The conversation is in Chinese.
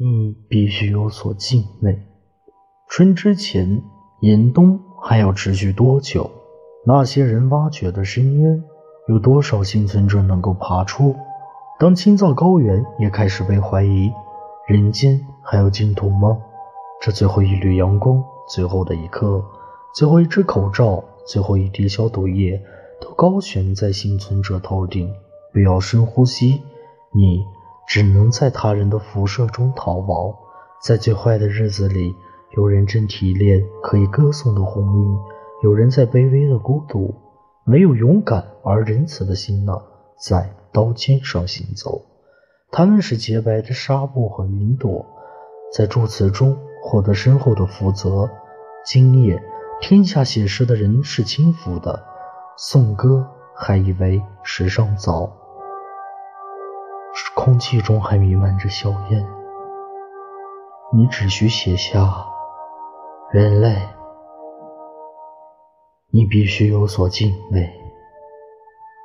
你必须有所敬畏。春之前，严冬还要持续多久？那些人挖掘的深渊，有多少幸存者能够爬出？当青藏高原也开始被怀疑，人间还有净土吗？这最后一缕阳光，最后的一刻，最后一只口罩，最后一滴消毒液，都高悬在幸存者头顶。不要深呼吸，你。只能在他人的辐射中逃亡，在最坏的日子里，有人正提炼可以歌颂的红晕，有人在卑微的孤独，没有勇敢而仁慈的心呢，在刀尖上行走。他们是洁白的纱布和云朵，在祝词中获得深厚的负责。今夜，天下写诗的人是轻浮的，颂歌还以为时尚早。空气中还弥漫着硝烟，你只需写下“人类”，你必须有所敬畏。